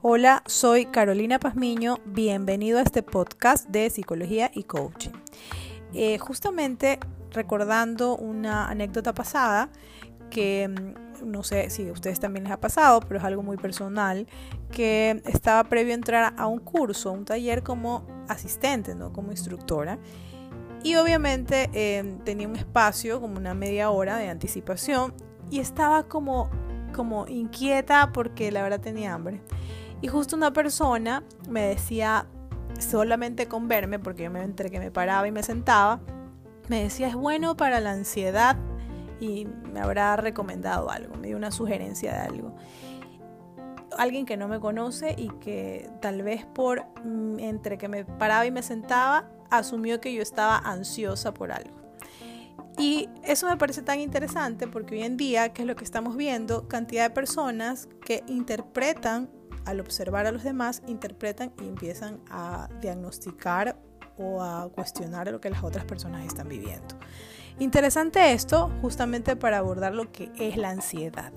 Hola, soy Carolina Pazmiño, bienvenido a este podcast de psicología y coaching. Eh, justamente recordando una anécdota pasada que mm, no sé si a ustedes también les ha pasado, pero es algo muy personal, que estaba previo a entrar a un curso, a un taller como asistente, ¿no? como instructora. Y obviamente eh, tenía un espacio, como una media hora de anticipación, y estaba como, como inquieta porque la verdad tenía hambre. Y justo una persona me decía, solamente con verme, porque yo me entre que me paraba y me sentaba, me decía, es bueno para la ansiedad y me habrá recomendado algo, me dio una sugerencia de algo. Alguien que no me conoce y que tal vez por mm, entre que me paraba y me sentaba, asumió que yo estaba ansiosa por algo. Y eso me parece tan interesante porque hoy en día, que es lo que estamos viendo, cantidad de personas que interpretan al observar a los demás, interpretan y empiezan a diagnosticar o a cuestionar lo que las otras personas están viviendo. Interesante esto justamente para abordar lo que es la ansiedad.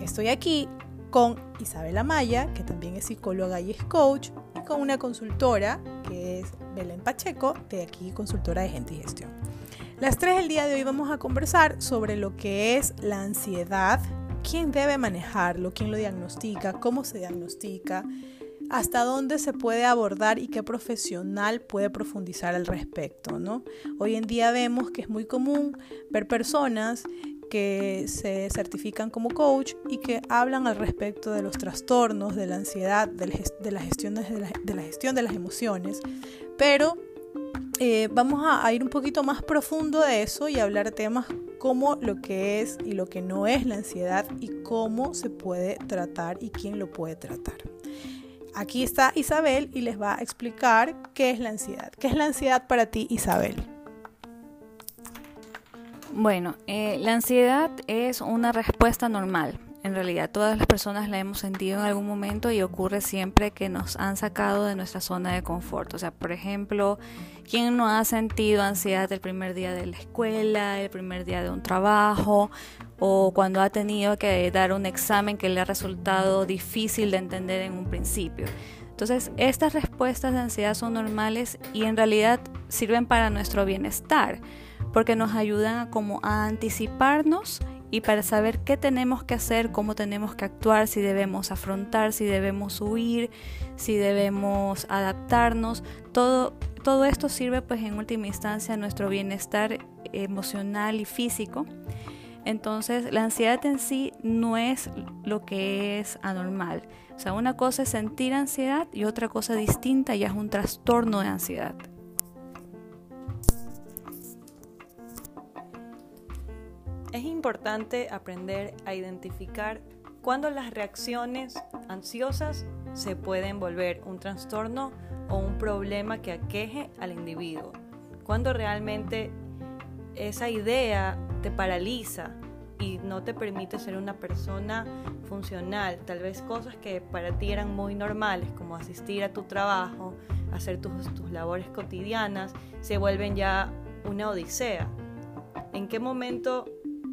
Estoy aquí con Isabela Maya, que también es psicóloga y es coach, y con una consultora que es Belén Pacheco, de aquí consultora de gente y gestión. Las tres del día de hoy vamos a conversar sobre lo que es la ansiedad, quién debe manejarlo, quién lo diagnostica, cómo se diagnostica, hasta dónde se puede abordar y qué profesional puede profundizar al respecto, ¿no? Hoy en día vemos que es muy común ver personas que se certifican como coach y que hablan al respecto de los trastornos, de la ansiedad, de la gestión de la, gestión de las emociones, pero eh, vamos a, ir un poquito más profundo de eso y hablar temas como lo que es y lo que no es la ansiedad y cómo se puede tratar y quién lo puede tratar. Aquí está Isabel y les va a explicar qué es la ansiedad. ¿Qué es la ansiedad para ti, Isabel? Bueno, eh, la ansiedad es una respuesta normal en realidad todas las personas la hemos sentido en algún momento y ocurre siempre que nos han sacado de nuestra zona de confort. O sea, por ejemplo, ¿quién no ha sentido ansiedad el primer día de la escuela, el primer día de un trabajo o cuando ha tenido que dar un examen que le ha resultado difícil de entender en un principio? Entonces, estas respuestas de ansiedad son normales y en realidad sirven para nuestro bienestar porque nos ayudan a como a anticiparnos y para saber qué tenemos que hacer, cómo tenemos que actuar, si debemos afrontar, si debemos huir, si debemos adaptarnos, todo, todo esto sirve pues en última instancia a nuestro bienestar emocional y físico. Entonces la ansiedad en sí no es lo que es anormal. O sea, una cosa es sentir ansiedad y otra cosa distinta ya es un trastorno de ansiedad. Es importante aprender a identificar cuándo las reacciones ansiosas se pueden volver un trastorno o un problema que aqueje al individuo. Cuando realmente esa idea te paraliza y no te permite ser una persona funcional. Tal vez cosas que para ti eran muy normales, como asistir a tu trabajo, hacer tus, tus labores cotidianas, se vuelven ya una odisea. ¿En qué momento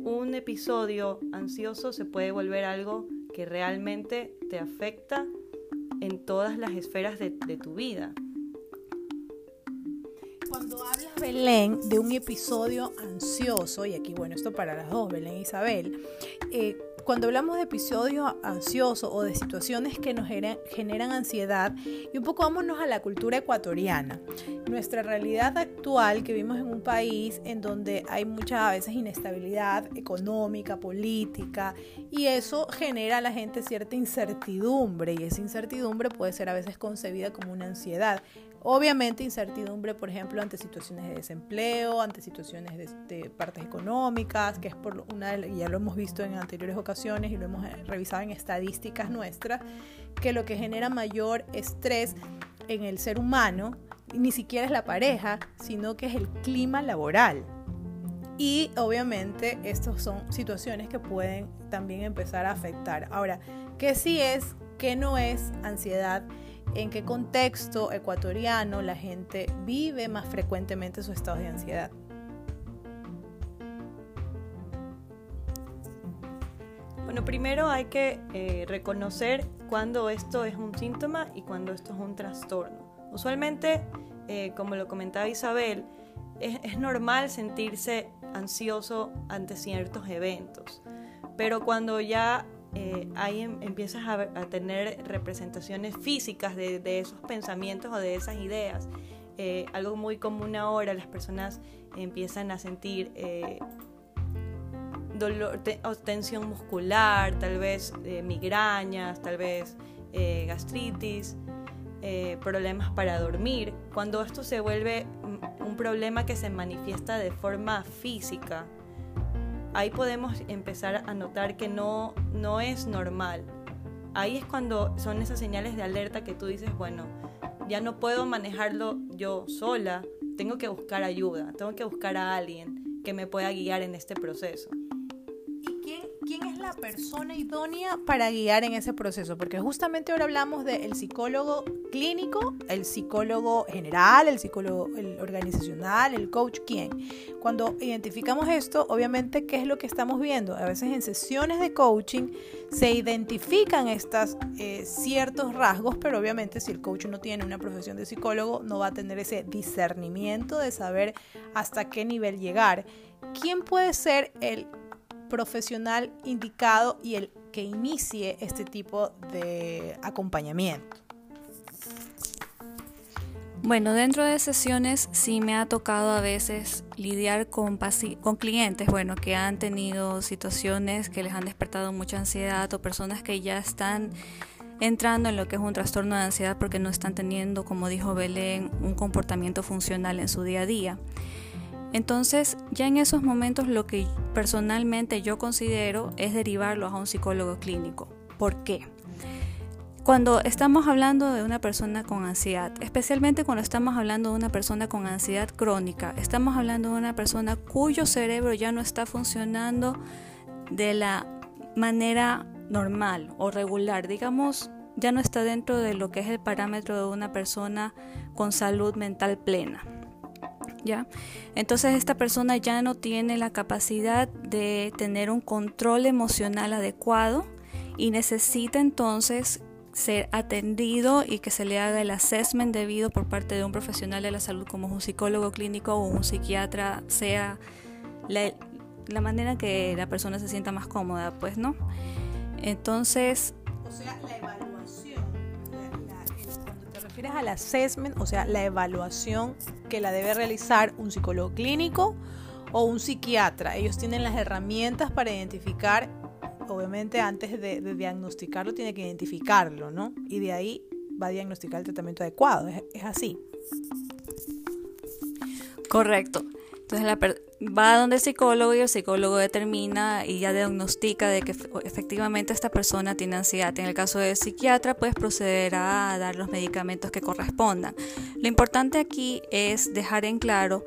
un episodio ansioso se puede volver algo que realmente te afecta en todas las esferas de, tu vida. Cuando hablas, Belén, de un episodio ansioso, y aquí, bueno, esto para las dos, Belén e Isabel, eh, cuando hablamos de episodios ansiosos o de situaciones que nos generan, ansiedad, y un poco vámonos a la cultura ecuatoriana, nuestra realidad actual que vivimos en un país en donde hay muchas veces inestabilidad económica, política, y eso genera a la gente cierta incertidumbre, y esa incertidumbre puede ser a veces concebida como una ansiedad. Obviamente incertidumbre, por ejemplo, ante situaciones de desempleo, ante situaciones de, partes económicas, que es por una, ya lo hemos visto en anteriores ocasiones y lo hemos eh, revisado en estadísticas nuestras, que lo que genera mayor estrés en el ser humano ni siquiera es la pareja, sino que es el clima laboral. Y obviamente estas son situaciones que pueden también empezar a afectar. Ahora, ¿qué sí es, qué no es ansiedad? en qué contexto ecuatoriano la gente vive más frecuentemente su estado de ansiedad. Bueno, primero hay que eh, reconocer cuándo esto es un síntoma y cuándo esto es un trastorno. Usualmente, eh, como lo comentaba Isabel, es normal sentirse ansioso ante ciertos eventos, pero cuando ya eh, ahí em, empiezas a, tener representaciones físicas de, esos pensamientos o de esas ideas, algo muy común ahora, las personas empiezan a sentir dolor, tensión muscular, tal vez eh, migrañas, tal vez eh, gastritis, eh, problemas para dormir. Cuando esto se vuelve un problema que se manifiesta de forma física, ahí podemos empezar a notar que no, no es normal. Ahí es cuando son esas señales de alerta que tú dices, bueno, ya no puedo manejarlo yo sola, tengo que buscar ayuda, tengo que buscar a alguien que me pueda guiar en este proceso quién es la persona idónea para guiar en ese proceso, porque justamente ahora hablamos del psicólogo clínico, el psicólogo general, el psicólogo organizacional, el coach, ¿quién? Cuando identificamos esto, obviamente, ¿qué es lo que estamos viendo? A veces en sesiones de coaching se identifican estos eh, ciertos rasgos, pero obviamente si el coach no tiene una profesión de psicólogo, no va a tener ese discernimiento de saber hasta qué nivel llegar. ¿Quién puede ser el profesional indicado y el que inicie este tipo de acompañamiento. Bueno, dentro de sesiones sí me ha tocado a veces lidiar con, con clientes, bueno, que han tenido situaciones que les han despertado mucha ansiedad o personas que ya están entrando en lo que es un trastorno de ansiedad porque no están teniendo, como dijo Belén, un comportamiento funcional en su día a día. Entonces, ya en esos momentos lo que personalmente yo considero es derivarlos a un psicólogo clínico. ¿Por qué? Cuando estamos hablando de una persona con ansiedad, especialmente cuando estamos hablando de una persona con ansiedad crónica, estamos hablando de una persona cuyo cerebro ya no está funcionando de la manera normal o regular, digamos, ya no está dentro de lo que es el parámetro de una persona con salud mental plena. ¿ya? Entonces esta persona ya no tiene la capacidad de tener un control emocional adecuado y necesita entonces ser atendido y que se le haga el assessment debido por parte de un profesional de la salud como un psicólogo clínico o un psiquiatra, sea la, la manera que la persona se sienta más cómoda, pues, ¿no? Entonces... O sea, la refieres al assessment, o sea, la evaluación que la debe realizar un psicólogo clínico o un psiquiatra. Ellos tienen las herramientas para identificar, obviamente antes de, diagnosticarlo, tiene que identificarlo, ¿no? Y de ahí va a diagnosticar el tratamiento adecuado. es así. Correcto. Entonces la va a donde el psicólogo y el psicólogo determina y ya diagnostica de que efectivamente esta persona tiene ansiedad. En el caso del psiquiatra, puedes proceder a dar los medicamentos que correspondan. Lo importante aquí es dejar en claro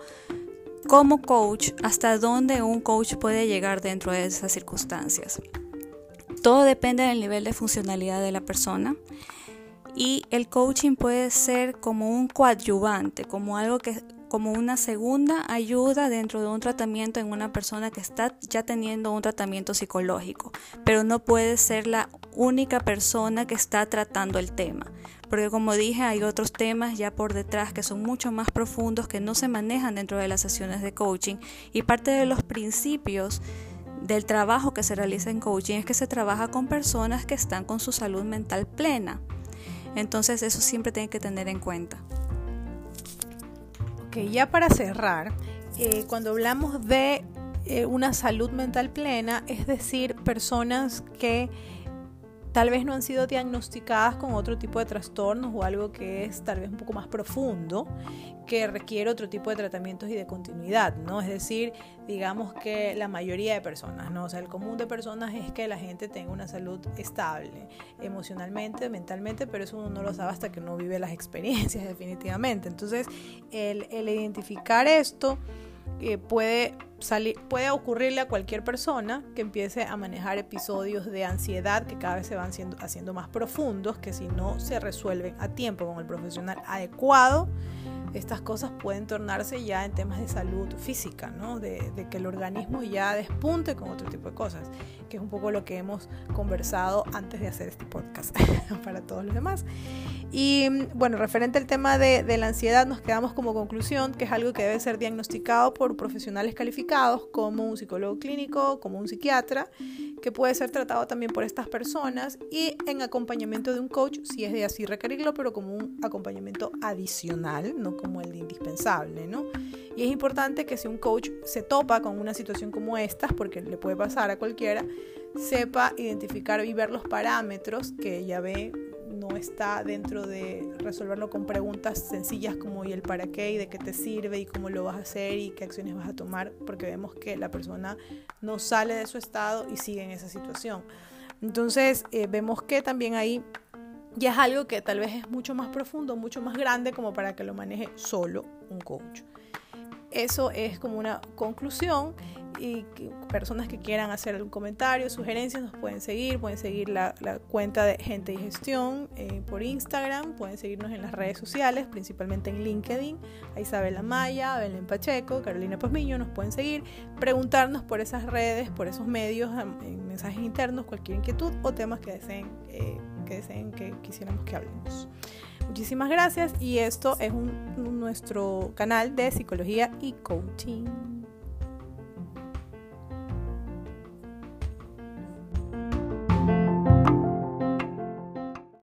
como coach hasta dónde un coach puede llegar dentro de esas circunstancias. Todo depende del nivel de funcionalidad de la persona. Y el coaching puede ser como un coadyuvante, como algo que como una segunda ayuda dentro de un tratamiento en una persona que está ya teniendo un tratamiento psicológico, pero no puede ser la única persona que está tratando el tema, porque como dije hay otros temas ya por detrás que son mucho más profundos que no se manejan dentro de las sesiones de coaching. Y parte de los principios del trabajo que se realiza en coaching es que se trabaja con personas que están con su salud mental plena. Entonces eso siempre tiene que tener en cuenta ya para cerrar, eh, cuando hablamos de eh, una salud mental plena, es decir, personas que tal vez no han sido diagnosticadas con otro tipo de trastornos o algo que es tal vez un poco más profundo, que requiere otro tipo de tratamientos y de continuidad, ¿no? Es decir, digamos que la mayoría de personas, ¿no? O sea, el común de personas es que la gente tenga una salud estable, emocionalmente, mentalmente, pero eso uno no lo sabe hasta que no vive las experiencias definitivamente. Entonces, el, el identificar esto puede, salir, puede ocurrirle a cualquier persona que empiece a manejar episodios de ansiedad que cada vez se van siendo, haciendo más profundos, que si no se resuelven a tiempo con el profesional adecuado, estas cosas pueden tornarse ya en temas de salud física, ¿no? de, que el organismo ya despunte con otro tipo de cosas, que es un poco lo que hemos conversado antes de hacer este podcast para todos los demás. Y bueno, referente al tema de, de, la ansiedad, nos quedamos como conclusión que es algo que debe ser diagnosticado por profesionales calificados como un psicólogo clínico, como un psiquiatra, que puede ser tratado también por estas personas y en acompañamiento de un coach, si es de así requerirlo, pero como un acompañamiento adicional, no como el de indispensable, ¿no? Y es importante que si un coach se topa con una situación como esta, porque le puede pasar a cualquiera, sepa identificar y ver los parámetros que ella ve no está dentro de resolverlo con preguntas sencillas como y el para qué y de qué te sirve y cómo lo vas a hacer y qué acciones vas a tomar, porque vemos que la persona no sale de su estado y sigue en esa situación. Entonces eh, vemos que también ahí ya es algo que tal vez es mucho más profundo, mucho más grande como para que lo maneje solo un coach. Eso es como una conclusión y personas que quieran hacer algún comentario, sugerencias, nos pueden seguir, pueden seguir la, cuenta de Gente y Gestión eh, por Instagram, pueden seguirnos en las redes sociales, principalmente en LinkedIn, a Isabela Maya, Belén Pacheco, Carolina Pazmiño, nos pueden seguir, preguntarnos por esas redes, por esos medios, en mensajes internos, cualquier inquietud o temas que deseen, eh, que, deseen que quisiéramos que hablemos. Muchísimas gracias y esto es un, nuestro canal de psicología y coaching.